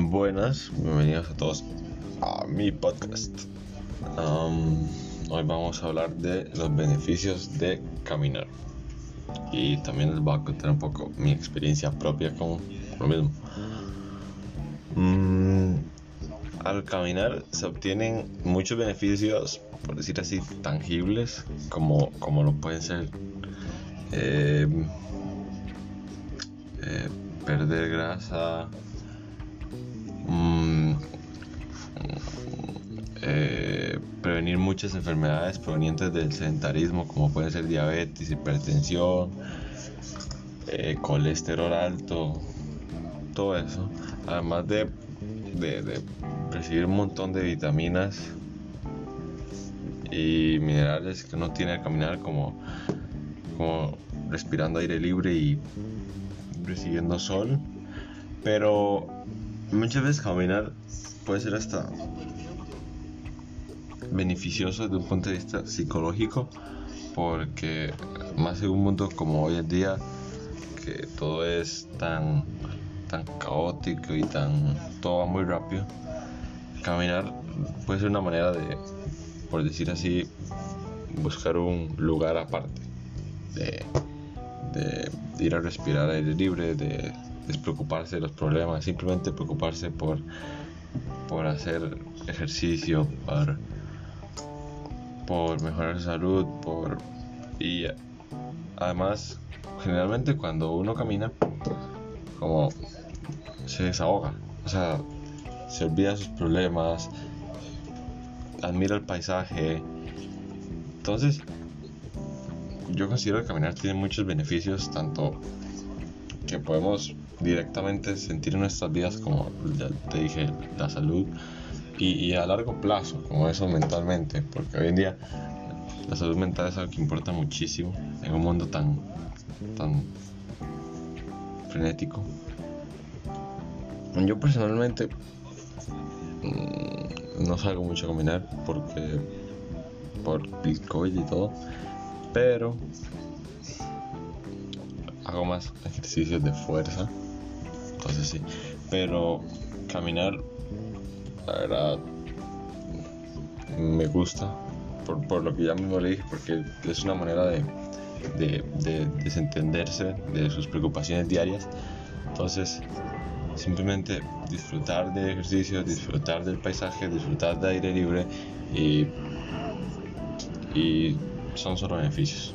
buenas, bienvenidos a todos a mi podcast. hoy vamos a hablar de los beneficios de caminar y también les voy a contar un poco mi experiencia propia con lo mismo. Mm, al caminar se obtienen muchos beneficios, por decir así, tangibles, como, como lo pueden ser eh, eh, perder grasa, mm, eh, prevenir muchas enfermedades provenientes del sedentarismo, como pueden ser diabetes, hipertensión, colesterol alto, todo eso. Además de, de recibir un montón de vitaminas y minerales que uno tiene al caminar como, como respirando aire libre y recibiendo sol pero muchas veces caminar puede ser hasta beneficioso desde un punto de vista psicológico porque más en un mundo como hoy en día que todo es tan tan caótico y tan todo va muy rápido caminar puede ser una manera de, por decir así, buscar un lugar aparte, de, ir a respirar aire libre, de despreocuparse de los problemas, simplemente preocuparse por, por hacer ejercicio, por, por mejorar su salud, por y además generalmente cuando uno camina como se desahoga, o sea, se olvida sus problemas, admira el paisaje. Entonces, yo considero que caminar tiene muchos beneficios, tanto que podemos directamente sentir en nuestras vidas, como ya te dije, la salud, y, a largo plazo, como eso mentalmente, porque hoy en día la salud mental es algo que importa muchísimo en un mundo tan, tan frenético. Yo personalmente Mm, no salgo mucho a caminar porque por el y todo, pero hago más ejercicios de fuerza, entonces sí, pero caminar, la verdad, me gusta, por, por lo que ya mismo le dije, porque es una manera de, de, de desentenderse de sus preocupaciones diarias, entonces simplemente disfrutar de ejercicio, disfrutar del paisaje, disfrutar de aire libre y, y son solo beneficios.